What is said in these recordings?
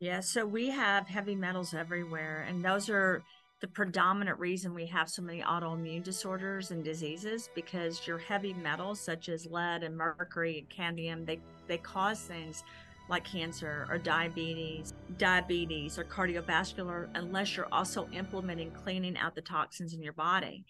Yeah, so we have heavy metals everywhere, and those are the predominant reason we have so many autoimmune disorders and diseases because your heavy metals such as lead and mercury and cadmium they they cause things like cancer or diabetes diabetes or cardiovascular unless you're also implementing cleaning out the toxins in your body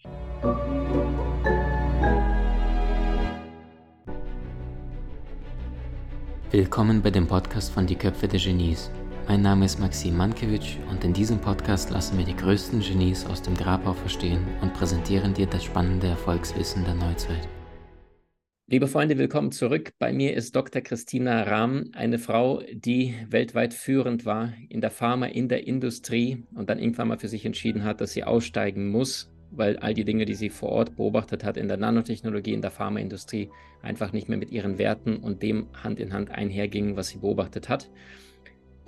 Willkommen bei dem Podcast von Die Köpfe der Genies. Mein Name ist Maxim Mankewitsch und in diesem Podcast lassen wir die größten Genies aus dem Grabau verstehen und präsentieren dir das spannende Erfolgswissen der Neuzeit. Liebe Freunde, willkommen zurück. Bei mir ist Dr. Christina Rahm, eine Frau, die weltweit führend war in der Pharma, in der Industrie und dann irgendwann mal für sich entschieden hat, dass sie aussteigen muss, weil all die Dinge, die sie vor Ort beobachtet hat in der Nanotechnologie, in der Pharmaindustrie, einfach nicht mehr mit ihren Werten und dem Hand in Hand einhergingen, was sie beobachtet hat.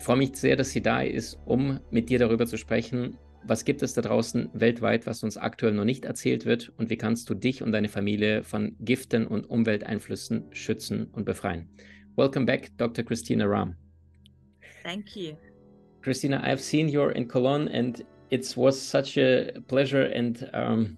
Ich freue mich sehr, dass sie da ist, um mit dir darüber zu sprechen, was gibt es da draußen weltweit, was uns aktuell noch nicht erzählt wird und wie kannst du dich und deine Familie von Giften und Umwelteinflüssen schützen und befreien. Welcome back, Dr. Christina Ram. Thank you. Christina, I've seen you in Cologne and it was such a pleasure and um,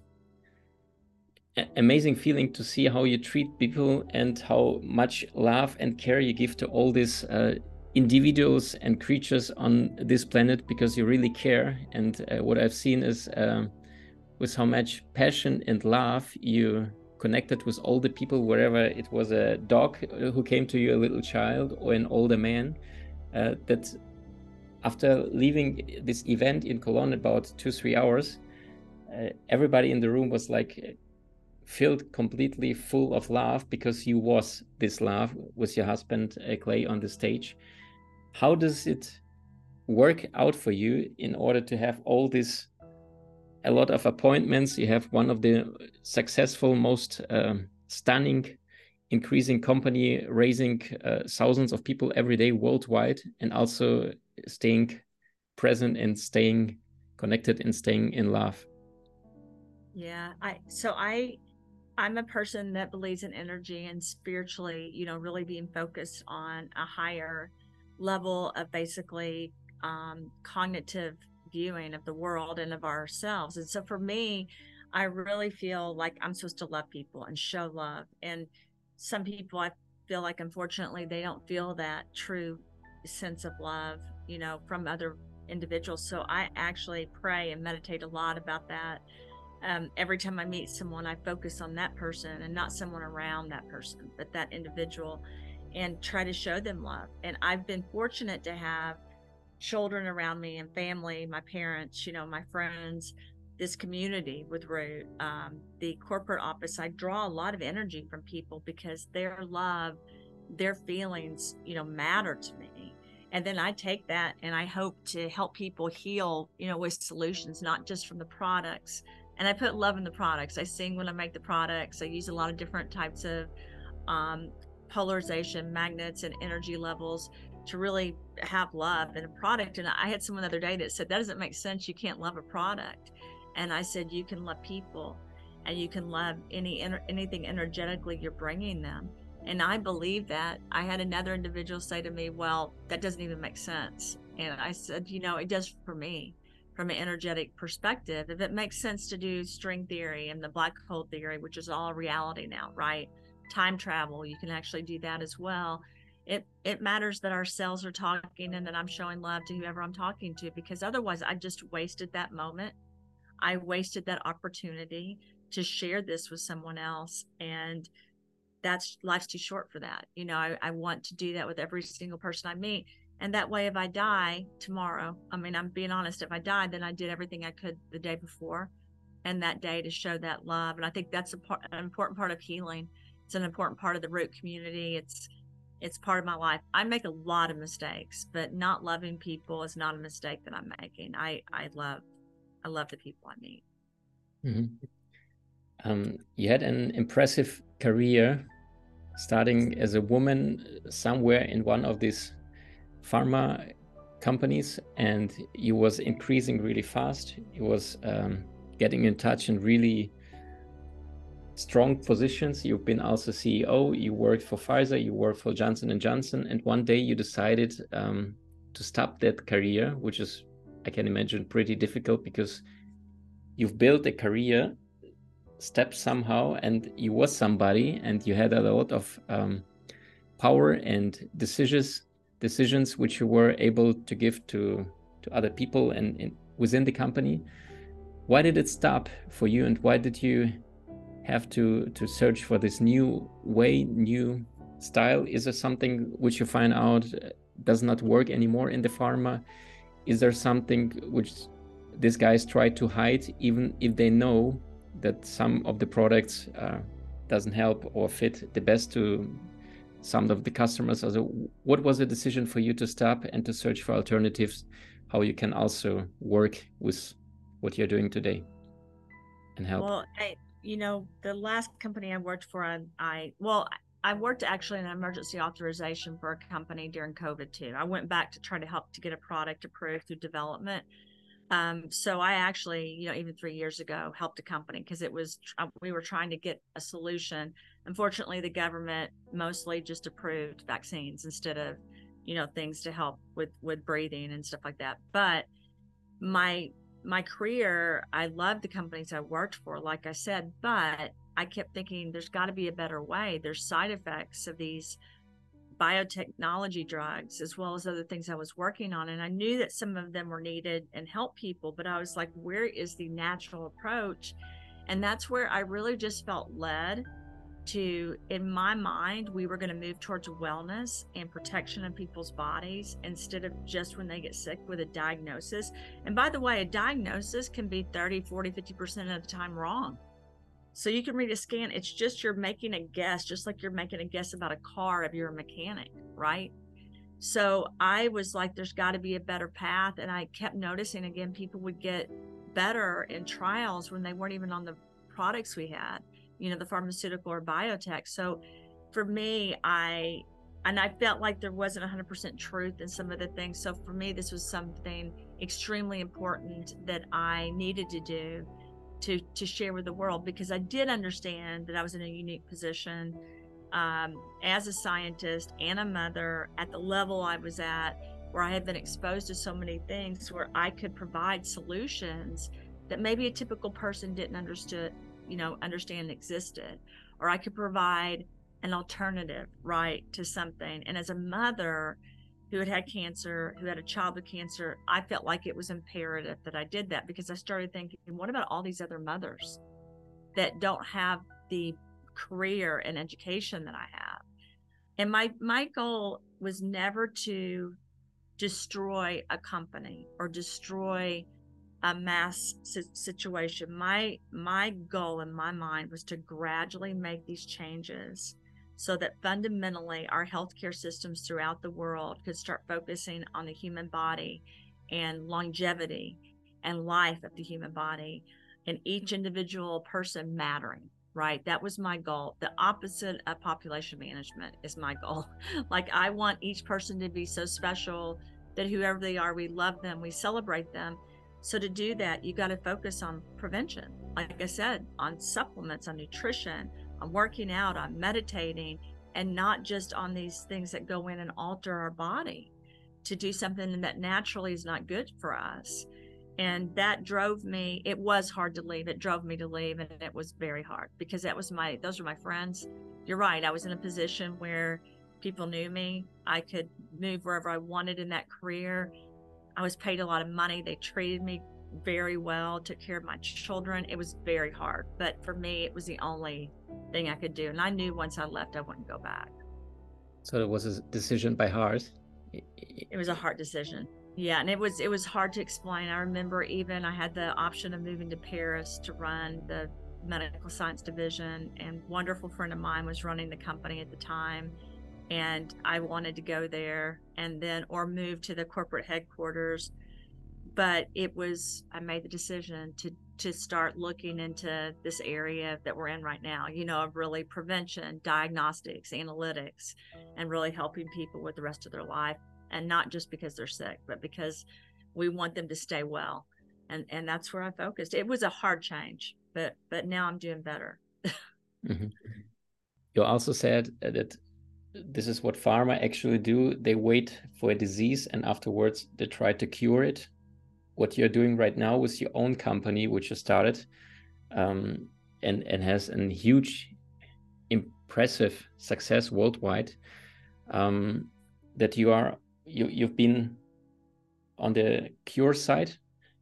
amazing feeling to see how you treat people and how much love and care you give to all these uh, individuals and creatures on this planet because you really care. And uh, what I've seen is uh, with how much passion and love you connected with all the people, wherever it was a dog who came to you, a little child, or an older man, uh, that after leaving this event in Cologne about two, three hours, uh, everybody in the room was like filled completely full of love because you was this love with your husband uh, Clay on the stage how does it work out for you in order to have all this a lot of appointments? You have one of the successful most um, stunning increasing company raising uh, thousands of people every day worldwide and also staying present and staying connected and staying in love. Yeah i so i i'm a person that believes in energy and spiritually you know really being focused on a higher level of basically um, cognitive viewing of the world and of ourselves. And so for me, I really feel like I'm supposed to love people and show love. And some people, I feel like, unfortunately, they don't feel that true sense of love, you know, from other individuals. So I actually pray and meditate a lot about that. Um, every time I meet someone, I focus on that person and not someone around that person, but that individual and try to show them love. And I've been fortunate to have children around me and family, my parents, you know, my friends, this community with Root, um, the corporate office. I draw a lot of energy from people because their love, their feelings, you know, matter to me. And then I take that and I hope to help people heal, you know, with solutions, not just from the products. And I put love in the products. I sing when I make the products. I use a lot of different types of um, polarization, magnets, and energy levels to really have love in a product. And I had someone the other day that said, That doesn't make sense. You can't love a product. And I said, You can love people and you can love any anything energetically you're bringing them. And I believe that. I had another individual say to me, Well, that doesn't even make sense. And I said, You know, it does for me from an energetic perspective. If it makes sense to do string theory and the black hole theory, which is all reality now, right? Time travel you can actually do that as well. It it matters that our cells are talking and that i'm mm-hmm. showing love to whoever i'm talking to because otherwise i just wasted that moment. I wasted that opportunity to share this with someone else and that's life's too short for that. You know I, I want to do that with every single person i meet and that way if i die tomorrow i mean i'm being honest if i died then i did everything i could the day before and that day to show that love and i think that's a part, an important part of healing it's an important part of the root community. It's it's part of my life. I make a lot of mistakes, but not loving people is not a mistake that I'm making. I I love I love the people I meet. Mm-hmm. Um, you had an impressive career, starting as a woman somewhere in one of these pharma companies, and you was increasing really fast. You was um, getting in touch and really strong positions. You've been also CEO. You worked for Pfizer. You worked for Johnson and Johnson. And one day you decided um, to stop that career, which is I can imagine pretty difficult because you've built a career step somehow and you was somebody and you had a lot of um, power and decisions decisions which you were able to give to to other people and, and within the company why did it stop for you and why did you have to to search for this new way new style? Is there something which you find out does not work anymore in the pharma? Is there something which these guys try to hide even if they know that some of the products uh, doesn't help or fit the best to some of the customers? Also what was the decision for you to stop and to search for alternatives how you can also work with what you're doing today and help? Well I, you know the last company i worked for I, I well I worked actually in emergency authorization for a company during COVID too. I went back to try to help to get a product approved through development. Um, so I actually, you know, even three years ago, helped a company because it was uh, we were trying to get a solution. Unfortunately, the government mostly just approved vaccines instead of, you know, things to help with with breathing and stuff like that. But my my career, I loved the companies I worked for, like I said, but I kept thinking there's got to be a better way. There's side effects of these biotechnology drugs as well as other things I was working on. And I knew that some of them were needed and help people, but I was like, where is the natural approach? And that's where I really just felt led to, in my mind, we were going to move towards wellness and protection of people's bodies instead of just when they get sick with a diagnosis. And by the way, a diagnosis can be 30, 40, 50% of the time wrong. So you can read a scan. It's just you're making a guess, just like you're making a guess about a car if you're a mechanic, right? So I was like, there's got to be a better path. And I kept noticing again, people would get better in trials when they weren't even on the products we had, you know, the pharmaceutical or biotech. So for me, I, and I felt like there wasn't 100% truth in some of the things. So for me, this was something extremely important that I needed to do to to share with the world because I did understand that I was in a unique position um, as a scientist and a mother at the level I was at, where I had been exposed to so many things, where I could provide solutions that maybe a typical person didn't understood, you know, understand existed, or I could provide an alternative, right, to something. And as a mother, who had had cancer, who had a child with cancer, I felt like it was imperative that I did that because I started thinking, what about all these other mothers that don't have the career and education that I have? And my my goal was never to destroy a company or destroy a mass situation. My my goal in my mind was to gradually make these changes so that fundamentally our healthcare systems throughout the world could start focusing on the human body and longevity and life of the human body and each individual person mattering right? That was my goal. The opposite of population management is my goal. Like i want each person to be so special that whoever they are we love them we celebrate them so to do that you got to focus on prevention like i said on supplements on nutrition on working out, on meditating, and not just on these things that go in and alter our body to do something that naturally is not good for us. And that drove me, it was hard to leave. It drove me to leave, and it was very hard because that was my, those were my friends. You're right. I was in a position where people knew me. I could move wherever I wanted in that career. I was paid a lot of money. They treated me very well, took care of my children. It was very hard, but for me, it was the only thing I could do. And I knew once I left, I wouldn't go back. So it was a decision by heart. It was a hard decision. Yeah, and it was it was hard to explain. I remember even I had the option of moving to Paris to run the medical science division, and wonderful friend of mine was running the company at the time, and I wanted to go there and then or move to the corporate headquarters. But it was i made the decision to to start looking into this area that we're in right now you know of really prevention diagnostics analytics and really helping people with the rest of their life. And not just because they're sick but because we want them to stay well. And and that's where i focused. It was a hard change but but now i'm doing better. Mm-hmm. you also said that this is what pharma actually do. They wait for a disease and afterwards they try to cure it. What you're doing right now with your own company, which you started, um, and and has a huge, impressive success worldwide, um, that you are you you've been on the cure side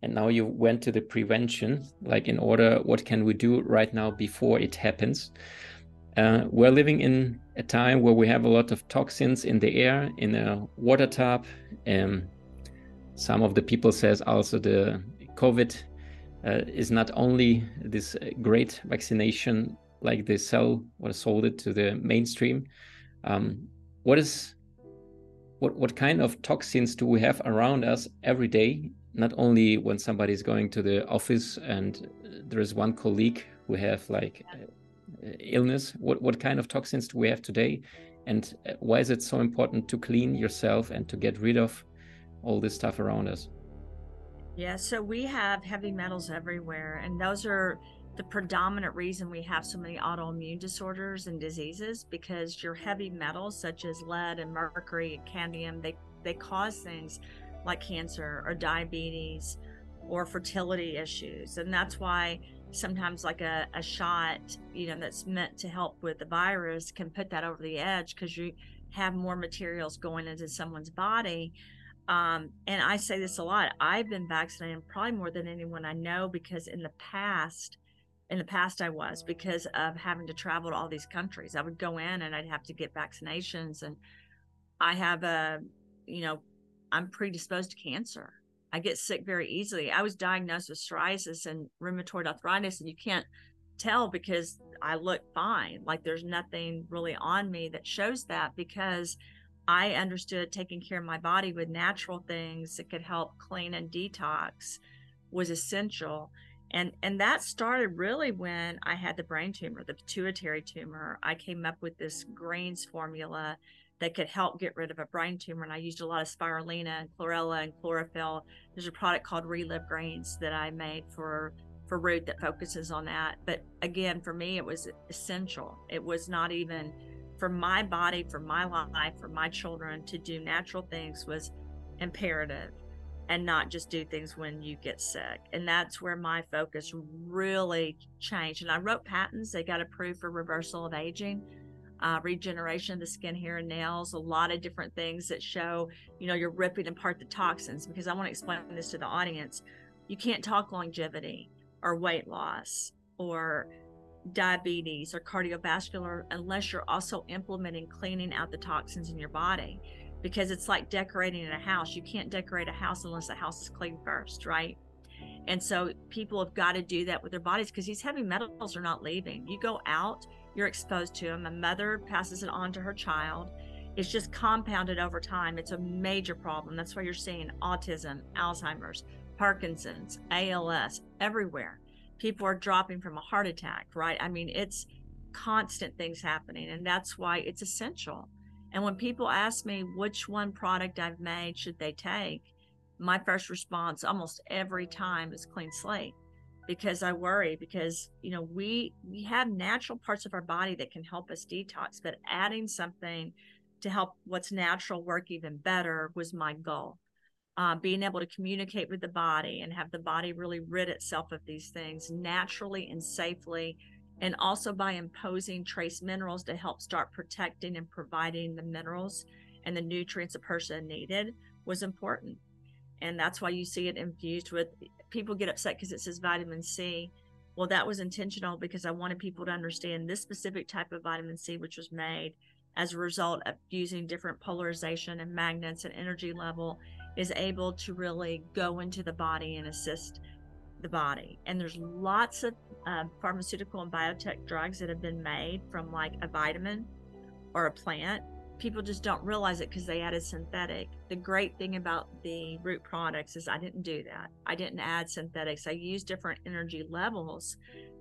and now you went to the prevention like in order what can we do right now before it happens uh, we're living in a time where we have a lot of toxins in the air in a water tap. um, some of the people says also the covid uh, is not only this great vaccination like they sell or sold it to the mainstream um, what is what what kind of toxins do we have around us every day not only when somebody is going to the office and there is one colleague who have like uh, illness? What what kind of toxins do we have today? And uh, why is it so important to clean yourself and to get rid of all this stuff around us? Yeah so we have heavy metals everywhere and those are the predominant reason we have so many autoimmune disorders and diseases because your heavy metals such as lead and mercury and cadmium they they cause things like cancer or diabetes or fertility issues. And that's why sometimes like a, a shot you know that's meant to help with the virus can put that over the edge because you have more materials going into someone's body um, and i say this a lot i've been vaccinated probably more than anyone i know because in the past in the past I was because of having to travel to all these countries. I would go in and I'd have to get vaccinations and I have a you know I'm predisposed to cancer. I get sick very easily. I was diagnosed with psoriasis and rheumatoid arthritis and you can't tell because I look fine. Like there's nothing really on me that shows that because I understood taking care of my body with natural things that could help clean and detox was essential and and that started really when i had the brain tumor the pituitary tumor i came up with this greens formula that could help get rid of a brain tumor and i used a lot of spirulina and chlorella and chlorophyll there's a product called relive greens that i made for for root that focuses on that but again for me it was essential it was not even for my body for my life for my children to do natural things was imperative and not just do things when you get sick. And that's where my focus really changed. And I wrote patents, they got approved for reversal of aging. Uh, regeneration of the skin, hair, and nails, a lot of different things that show, you know, you're ripping apart the toxins. Because I want to explain this to the audience. You can't talk longevity or weight loss or diabetes or cardiovascular unless you're also implementing cleaning out the toxins in your body because it's like decorating a house. You can't decorate a house unless the house is clean first, right? And so people have got to do that with their bodies because these heavy metals are not leaving. You go out, you're exposed to them. A mother passes it on to her child. It's just compounded over time. It's a major problem. That's why you're seeing autism, Alzheimer's, Parkinson's, ALS everywhere. People are dropping from a heart attack, right? I mean, it's constant things happening. And that's why it's essential and when people ask me which one product I've made should they take, my first response almost every time is clean slate because I worry because you know we we have natural parts of our body that can help us detox, but adding something to help what's natural work even better was my goal. Uh, being able to communicate with the body and have the body really rid itself of these things naturally and safely and also by imposing trace minerals to help start protecting and providing the minerals and the nutrients a person needed was important. And that's why you see it infused with people get upset because it says vitamin C. Well, that was intentional because I wanted people to understand this specific type of vitamin C, which was made as a result of using different polarization and magnets and energy level, is able to really go into the body and assist the body. And there's lots of uh, pharmaceutical and biotech drugs that have been made from like a vitamin or a plant. People just don't realize it because they added synthetic. The great thing about the root products is I didn't do that. I didn't add synthetics. I used different energy levels,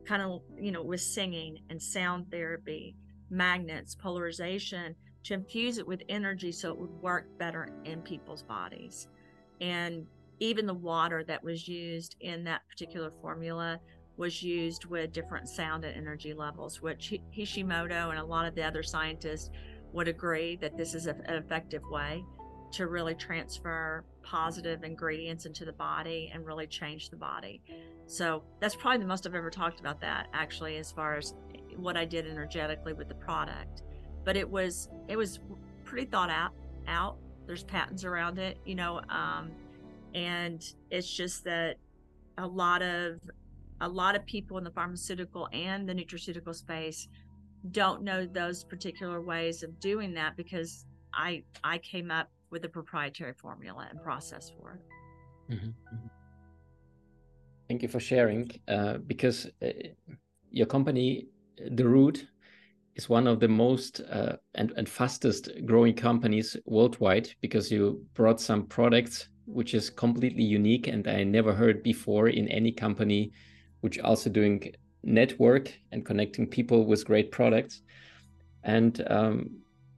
kind of, you know, with singing and sound therapy, magnets, polarization to infuse it with energy so it would work better in people's bodies. And even the water that was used in that particular formula was used with different sound and energy levels, which Hishimoto and a lot of the other scientists would agree that this is an effective way to really transfer positive ingredients into the body and really change the body. So that's probably the most I've ever talked about that actually as far as what I did energetically with the product. But it was it was pretty thought out out. There's patents around it, you know, um, and it's just that a lot of a lot of people in the pharmaceutical and the nutraceutical space don't know those particular ways of doing that because I I came up with a proprietary formula and process for it. Mm-hmm. mm-hmm. Thank you for sharing. Uh, because uh, your company, The Root, is one of the most uh, and, and fastest growing companies worldwide because you brought some products which is completely unique and I never heard before in any company which also doing network and connecting people with great products. And um,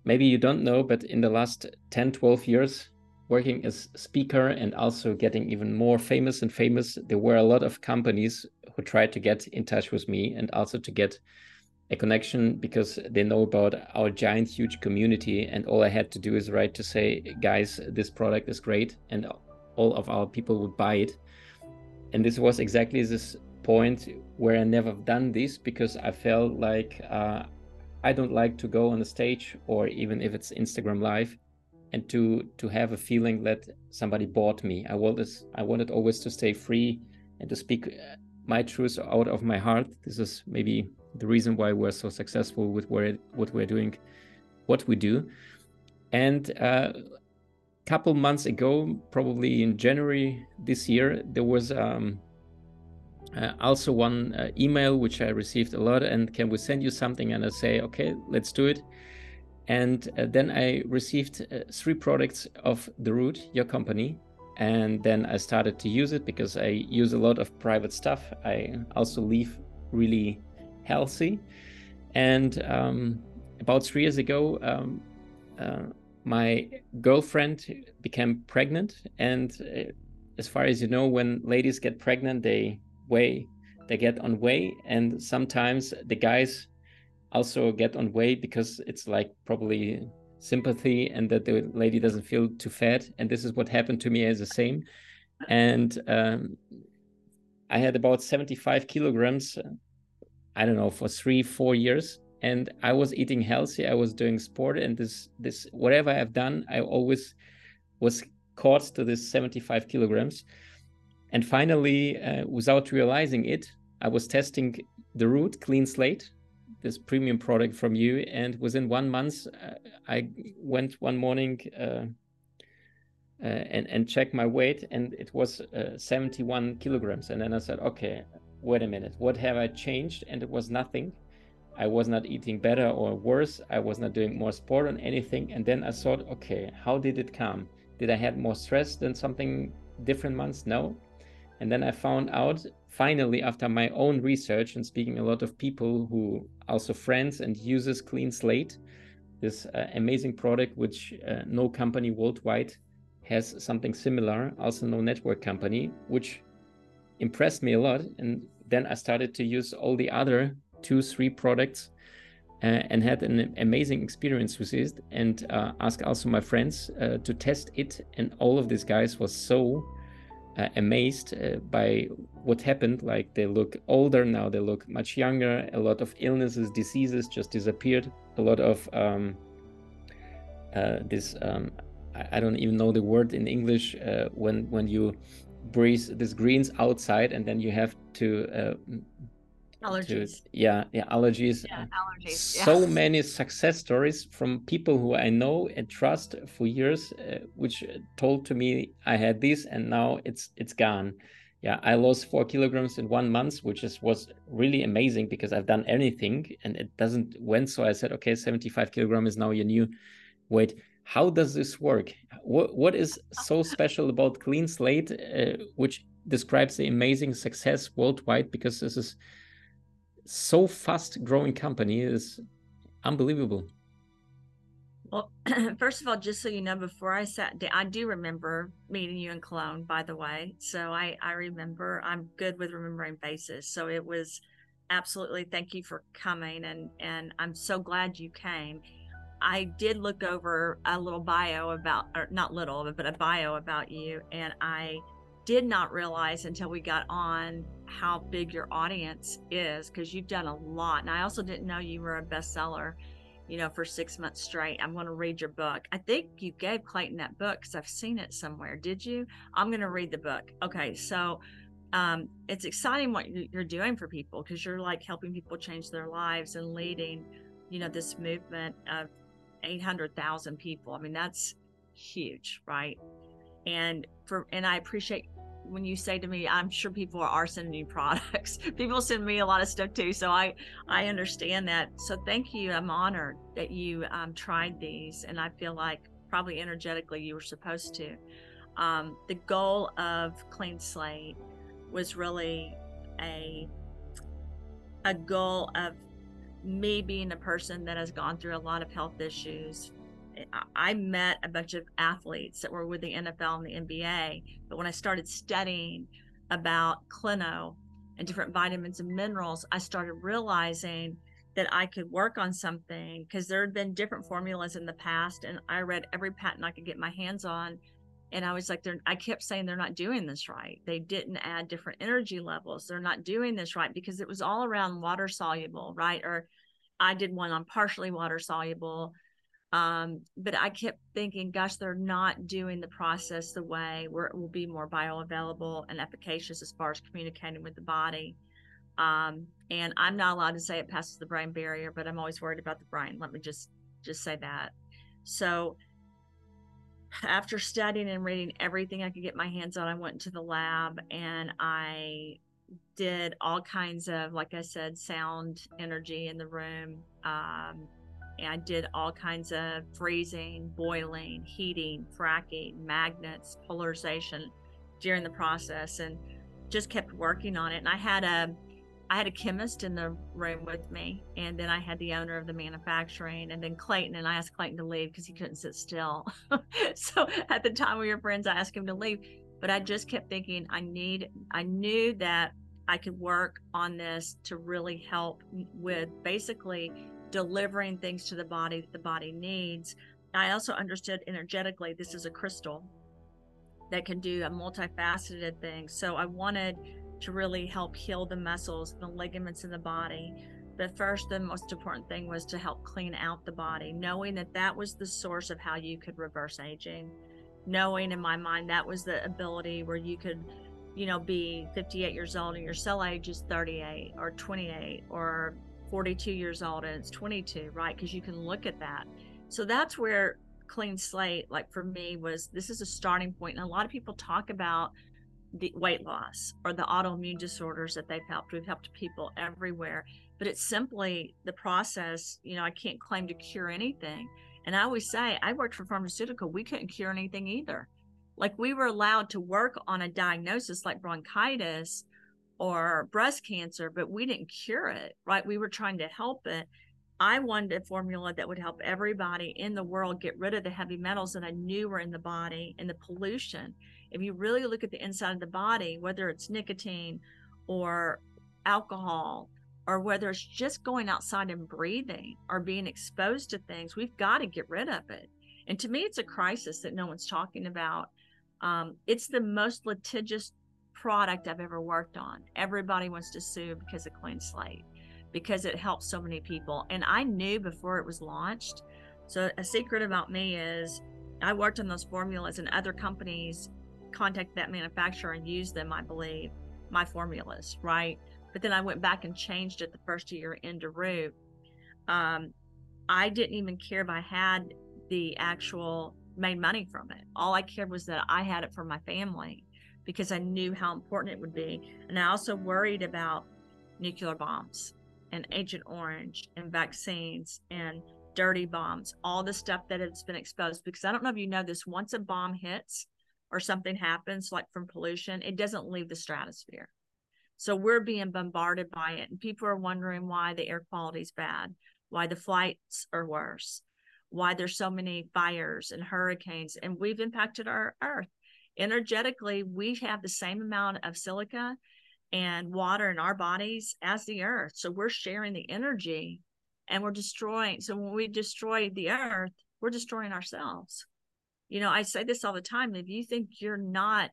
maybe you don't know, but in the last 10, 12 years, working as speaker and also getting even more famous and famous, there were a lot of companies who tried to get in touch with me and also to get a connection because they know about our giant, huge community. And all I had to do is write to say, guys, this product is great. And all of our people would buy it. And this was exactly this point where I never done this because I felt like uh, I don't like to go on the stage or even if it's Instagram live and to to have a feeling that somebody bought me. I wanted I wanted always to stay free and to speak uh, my truth out of my heart. This is maybe the reason why we're so successful with what we're doing, what we do. And a uh, couple months ago, probably in January this year, there was um, uh, also one uh, email which I received a lot, and can we send you something? And I say, okay, let's do it. And uh, then I received uh, three products of the Root, your company, and then I started to use it because I use a lot of private stuff. I also live really healthy, and um, about three years ago, um, uh, my girlfriend became pregnant, and uh, as far as you know, when ladies get pregnant, they way they get on way and sometimes the guys also get on way because it's like probably sympathy and that the lady doesn't feel too fat and this is what happened to me as the same. And um, i had about 75 kilograms i don't know for three four years and i was eating healthy i was doing sport and this this whatever i've done i always was caught to this 75 kilograms and finally, uh, without realizing it, I was testing the Root Clean Slate, this premium product from you. And within one month, uh, I went one morning uh, uh and, and checked my weight, and it was uh, 71 kilograms. And then I said, okay, wait a minute, what have I changed? And it was nothing. I was not eating better or worse. I was not doing more sport or anything. And then I thought, okay, how did it come? Did I have more stress than something different months? No. And then I found out finally after my own research and speaking a lot of people who also friends and uses Clean Slate, this uh, amazing product which uh, no company worldwide has something similar, also no network company, which impressed me a lot. And then I started to use all the other two, three products uh, and had an amazing experience with it and uh, asked also my friends uh, to test it. And all of these guys was so uh, amazed uh, by what happened. Like they look older now, they look much younger. A lot of illnesses, diseases just disappeared. A lot of um, uh, this um, I, I, don't even know the word in English uh, when when you breathe these greens outside and then you have to uh, allergies. To, yeah, yeah, allergies. Yeah, allergies. So yeah. many success stories from people who I know and trust for years, uh, which told to me I had this and now it's it's gone. Yeah, I lost four kilograms in one month, which is was really amazing because I've done anything and it doesn't went. So I said, okay, 75 kilogram is now your new weight. How does this work? What what is so special about Clean Slate, uh, which describes the amazing success worldwide? Because this is so fast growing company is unbelievable. Well, first of all, just so you know, before I sat down, I do remember meeting you in Cologne, by the way. So I, I remember, I'm good with remembering faces. So it was absolutely thank you for coming. And, and I'm so glad you came. I did look over a little bio about, or not little, but a bio about you, and I did not realize until we got on how big your audience is because you've done a lot. And I also didn't know you were a bestseller, you know, for six months straight. I'm going to read your book. I think you gave Clayton that book because I've seen it somewhere. Did you? I'm going to read the book. Okay. So, um, it's exciting what you're doing for people because you're like helping people change their lives and leading, you know, this movement of 800,000 people. I mean, that's huge, right? And for, and I appreciate when you say to me, I'm sure people are sending you products. people send me a lot of stuff too. So I, I understand that. So thank you. I'm honored that you um, tried these. And I feel like probably energetically you were supposed to. Um, the goal of Clean Slate was really a, a goal of me being a person that has gone through a lot of health issues, I met a bunch of athletes that were with the NFL and the NBA. But when I started studying about Clino and different vitamins and minerals, I started realizing that I could work on something because there had been different formulas in the past. And I read every patent I could get my hands on. And I was like, they're, I kept saying they're not doing this right. They didn't add different energy levels. They're not doing this right because it was all around water soluble, right? Or I did one on partially water soluble um, but I kept thinking, gosh, they're not doing the process the way where it will be more bioavailable and efficacious as far as communicating with the body. Um, and I'm not allowed to say it passes the brain barrier, but I'm always worried about the brain. Let me just just say that. So after studying and reading everything I could get my hands on, I went to the lab and I did all kinds of, like I said, sound energy in the room. Um, I did all kinds of freezing, boiling, heating, fracking, magnets, polarization during the process and just kept working on it. And I had a I had a chemist in the room with me, and then I had the owner of the manufacturing, and then Clayton. And I asked Clayton to leave because he couldn't sit still. so at the time we were friends, I asked him to leave, but I just kept thinking I need. I knew that I could work on this to really help with basically delivering things to the body that the body needs. I also understood energetically this is a crystal that can do a multifaceted thing. So I wanted to really help heal the muscles, the ligaments in the body. But first, the most important thing was to help clean out the body, knowing that that was the source of how you could reverse aging. Knowing in my mind that was the ability where you could, you know, be 58 years old and your cell age is 38 or 28 or 42 years old and it's 22, right? Because you can look at that. So that's where clean slate, like for me, was this is a starting point. And a lot of people talk about the weight loss or the autoimmune disorders that they've helped. We've helped people everywhere, but it's simply the process. You know, I can't claim to cure anything. And I always say, I worked for pharmaceutical, we couldn't cure anything either. Like we were allowed to work on a diagnosis like bronchitis or breast cancer, but we didn't cure it, right? We were trying to help it. I wanted a formula that would help everybody in the world get rid of the heavy metals that I knew were in the body and the pollution. If you really look at the inside of the body, whether it's nicotine or alcohol, or whether it's just going outside and breathing or being exposed to things, we've got to get rid of it. And to me, it's a crisis that no one's talking about. Um, it's the most litigious product I've ever worked on. Everybody wants to sue because of Clean Slate, because it helps so many people. And I knew before it was launched. So a secret about me is I worked on those formulas and other companies contact that manufacturer and use them, I believe, my formulas, right? But then I went back and changed it the first year into Root. Um, I didn't even care if I had the actual made money from it. All I cared was that I had it for my family because I knew how important it would be. And I also worried about nuclear bombs and Agent Orange and vaccines and dirty bombs, all the stuff that has been exposed. Because I don't know if you know this, once a bomb hits or something happens, like from pollution, it doesn't leave the stratosphere. So we're being bombarded by it. And people are wondering why the air quality is bad, why the flights are worse, why there's so many fires and hurricanes. And we've impacted our earth energetically we have the same amount of silica and water in our bodies as the earth so we're sharing the energy and we're destroying. So when we destroy the earth, we're destroying ourselves. You know, I say this all the time. If you think you're not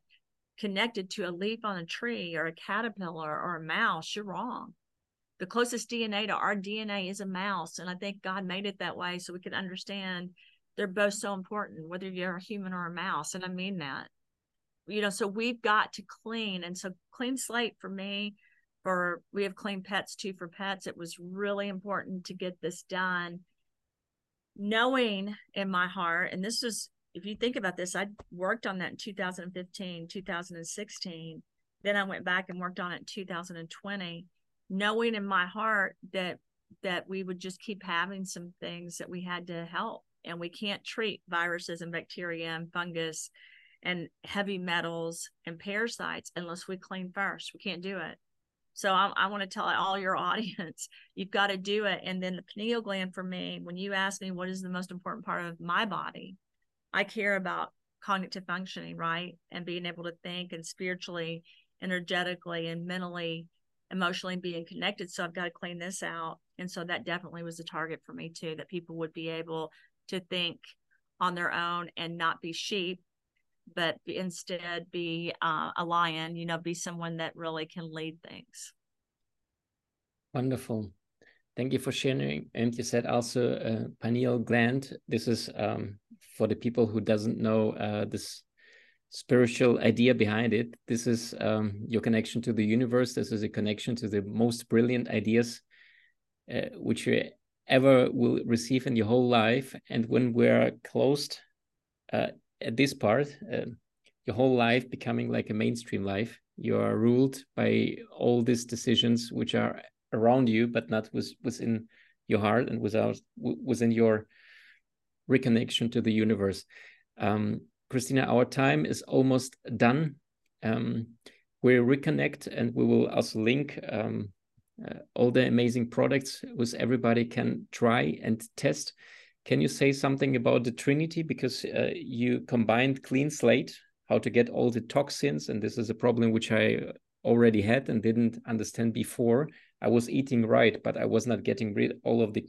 connected to a leaf on a tree or a caterpillar or a mouse, you're wrong. The closest DNA to our DNA is a mouse. And I think God made it that way so we could understand they're both so important, whether you're a human or a mouse. And I mean that. You know, so we've got to clean. And so clean slate for me, for we have clean pets too for pets. It was really important to get this done. Knowing in my heart, and this was if you think about this, I worked on that in 2015, 2016. Then I went back and worked on it in 2020, knowing in my heart that that we would just keep having some things that we had to help and we can't treat viruses and bacteria and fungus and heavy metals and parasites unless we clean first. We can't do it. So I, I want to tell all your audience, you've got to do it. And then the pineal gland for me, when you ask me what is the most important part of my body, I care about cognitive functioning, right? And being able to think and spiritually, energetically, and mentally, emotionally being connected. So I've got to clean this out. And so that definitely was a target for me too, that people would be able to think on their own and not be sheep, but instead be uh, a lion, you know, be someone that really can lead things. Wonderful. Thank you for sharing. And you said also uh, pineal gland. This is um, for the people who doesn't know uh, this spiritual idea behind it. This is um, your connection to the universe. This is a connection to the most brilliant ideas uh, which you ever will receive in your whole life. And when we're closed uh, at this part, uh, your whole life becoming like a mainstream life, you are ruled by all these decisions which are around you, but not with, within your heart and without within your reconnection to the universe. Um, Christina, our time is almost done. Um, we reconnect and we will also link um, uh, all the amazing products which everybody can try and test. Can you say something about the Trinity? Because uh, you combined clean slate, how to get all the toxins, and this is a problem which I already had and didn't understand before. I was eating right, but I was not getting rid of all of the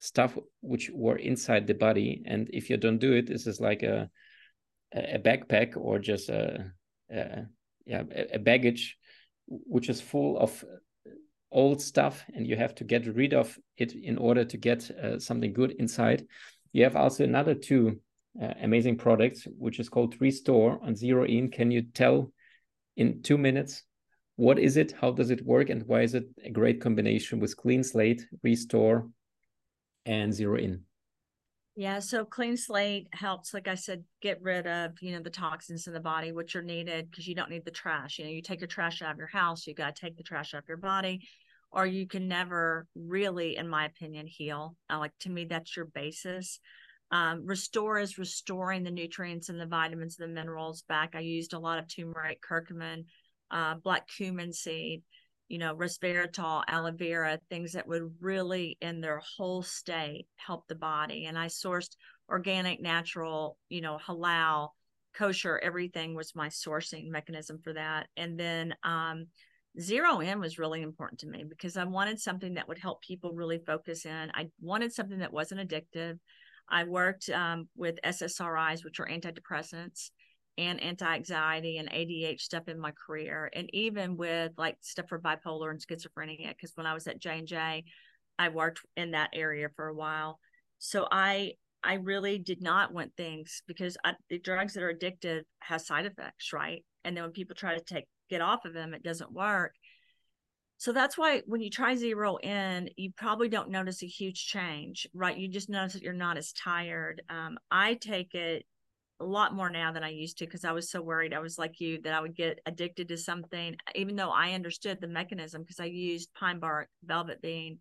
stuff which were inside the body. And if you don't do it, this is like a a backpack or just a, a yeah a baggage which is full of old stuff and you have to get rid of it in order to get uh, something good inside. You have also another two uh, amazing products which is called restore and zero in. Can you tell in two minutes what is it how does it work and why is it a great combination with clean slate restore and zero in yeah, so clean slate helps, like I said, get rid of, you know, the toxins in the body, which are needed because you don't need the trash. You know, you take your trash out of your house, you got to take the trash out of your body, or you can never really, in my opinion, heal. Uh, like to me, that's your basis. Um, restore is restoring the nutrients and the vitamins, and the minerals back. I used a lot of turmeric, curcumin, uh, black cumin seed, you know, resveratrol, aloe vera, things that would really, in their whole state, help the body. And I sourced organic, natural, you know, halal, kosher, everything was my sourcing mechanism for that. And then um, zero in was really important to me because I wanted something that would help people really focus in. I wanted something that wasn't addictive. I worked um, with SSRIs, which are antidepressants and anti-anxiety and ADH stuff in my career and even with like stuff for bipolar and schizophrenia because when I was at J&J I worked in that area for a while so I I really did not want things because I, the drugs that are addictive have side effects right and then when people try to take get off of them it doesn't work so that's why when you try zero in, you probably don't notice a huge change, right? You just notice that you're not as tired. Um, I take it a lot more now than I used to because I was so worried. I was like you that I would get addicted to something, even though I understood the mechanism because I used pine bark, velvet bean,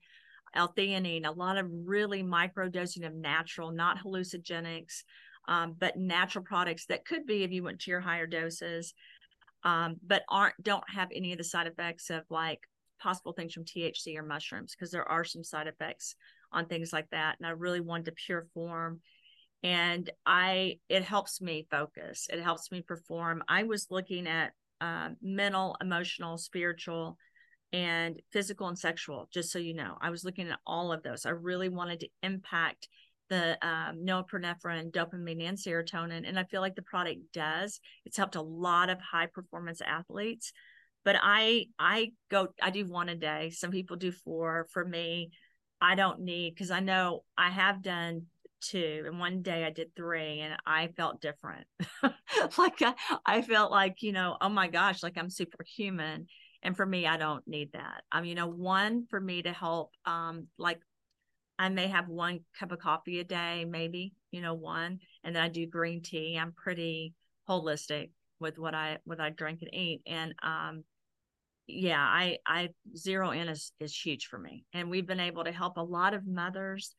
L-theanine, a lot of really micro dosing of natural, not hallucinogenics, um, but natural products that could be if you went to your higher doses, um, but aren't don't have any of the side effects of like possible things from THC or mushrooms because there are some side effects on things like that. And I really wanted to pure form and i it helps me focus it helps me perform i was looking at uh, mental emotional spiritual and physical and sexual, just so you know. I was looking at all of those. I really wanted to impact the um, norepinephrine, dopamine, and serotonin. And I feel like the product does. It's helped a lot of high performance athletes. But I I go I do one a day. Some people do four. For me, I don't need because I know I have done two and one day I did three and I felt different. like I, I felt like, you know, oh my gosh, like I'm superhuman. And for me, I don't need that. Um, you know, one for me to help um like I may have one cup of coffee a day, maybe, you know, one. And then I do green tea. I'm pretty holistic with what I what I drink and eat. And um yeah, I I zero in is is huge for me. And we've been able to help a lot of mothers,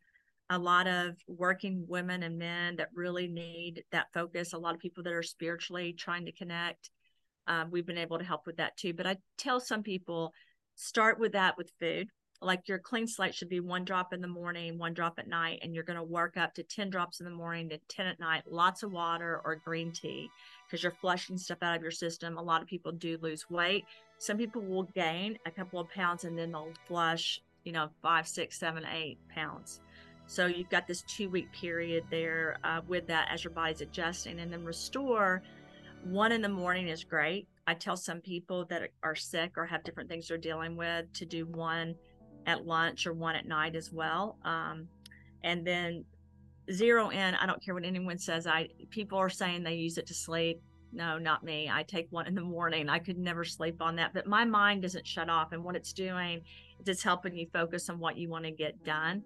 a lot of working women and men that really need that focus, a lot of people that are spiritually trying to connect. Um, we've been able to help with that too. But I tell some people start with that with food like your clean slate should be one drop in the morning, one drop at night, and you're going to work up to 10 drops in the morning to 10 at night, lots of water or green tea because you're flushing stuff out of your system. A lot of people do lose weight. Some people will gain a couple of pounds and then they'll flush, you know, five, six, seven, eight pounds. So you've got this two week period there uh, with that as your body's adjusting and then restore. One in the morning is great. I tell some people that are sick or have different things they're dealing with to do one at lunch or one at night as well. Um, and then zero in, I don't care what anyone says. I people are saying they use it to sleep. No, not me. I take one in the morning. I could never sleep on that. But my mind doesn't shut off. And what it's doing is it's helping you focus on what you want to get done.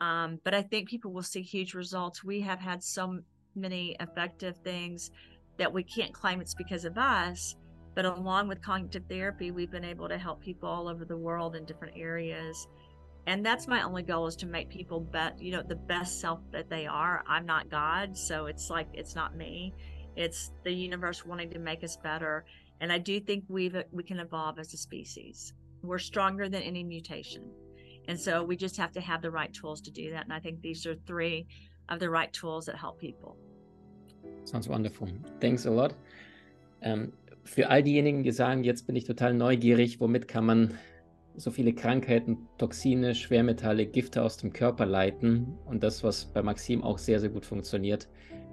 Um, but I think people will see huge results. We have had so many effective things that we can't claim it's because of us but along with cognitive therapy, we've been able to help people all over the world in different areas. And that's my only goal is to make people bet, you know, the best self that they are. I'm not God, so it's like it's not me. It's the universe wanting to make us better. And I do think we we can evolve as a species. We're stronger than any mutation. And so we just have to have the right tools to do that. And I think these are three of the right tools that help people. Sounds wonderful. Thanks a lot. Um, für all diejenigen, die sagen, jetzt bin ich total neugierig, womit kann man so viele Krankheiten, Toxine, Schwermetalle, Gifte aus dem Körper leiten und das, was bei Maxim auch sehr, sehr gut funktioniert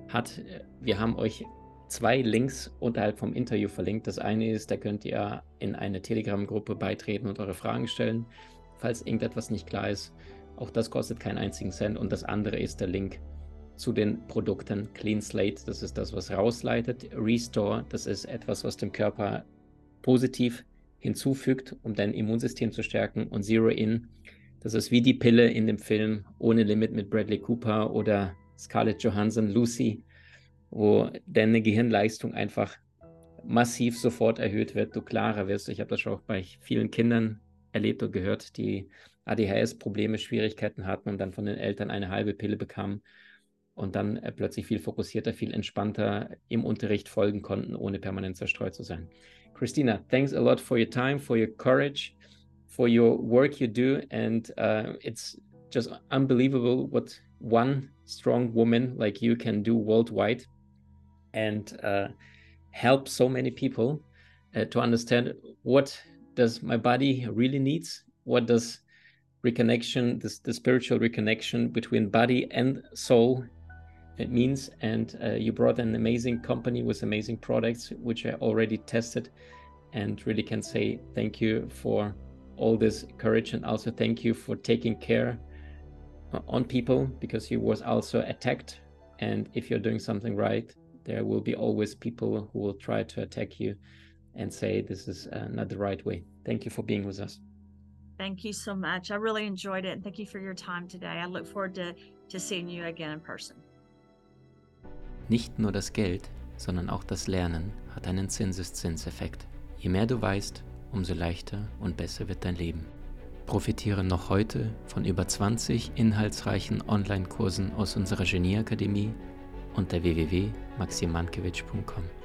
hat. Wir haben euch zwei Links unterhalb vom Interview verlinkt. Das eine ist, da könnt ihr in eine Telegram-Gruppe beitreten und eure Fragen stellen, falls irgendetwas nicht klar ist. Auch das kostet keinen einzigen Cent. Und das andere ist der Link zu den Produkten. Clean Slate, das ist das, was rausleitet. Restore, das ist etwas, was dem Körper positiv hinzufügt, um dein Immunsystem zu stärken. Und Zero In, das ist wie die Pille in dem Film Ohne Limit mit Bradley Cooper oder Scarlett Johansson, Lucy, wo deine Gehirnleistung einfach massiv sofort erhöht wird, du klarer wirst. Ich habe das schon auch bei vielen Kindern erlebt und gehört, die ADHS-Probleme, Schwierigkeiten hatten und dann von den Eltern eine halbe Pille bekamen und dann äh, plötzlich viel fokussierter, viel entspannter im Unterricht folgen konnten, ohne permanent zerstreut zu sein. Christina, thanks a lot for your time, for your courage, for your work you do, and uh, it's just unbelievable what one strong woman like you can do worldwide and uh, help so many people uh, to understand what does my body really needs what does reconnection this the spiritual reconnection between body and soul it means. And uh, you brought an amazing company with amazing products, which I already tested, and really can say thank you for all this courage and also thank you for taking care uh, on people because you was also attacked. And if you're doing something right, there will be always people who will try to attack you and say this is uh, not the right way. Thank you for being with us. Thank you so much. I really enjoyed it. And thank you for your time today. I look forward to, to seeing you again in person. Nicht nur das Geld, sondern auch das Lernen hat einen Zinseszinseffekt. Je mehr du weißt, umso leichter und besser wird dein Leben. Profitiere noch heute von über 20 inhaltsreichen Online-Kursen aus unserer Genieakademie unter www.maximankiewicz.com.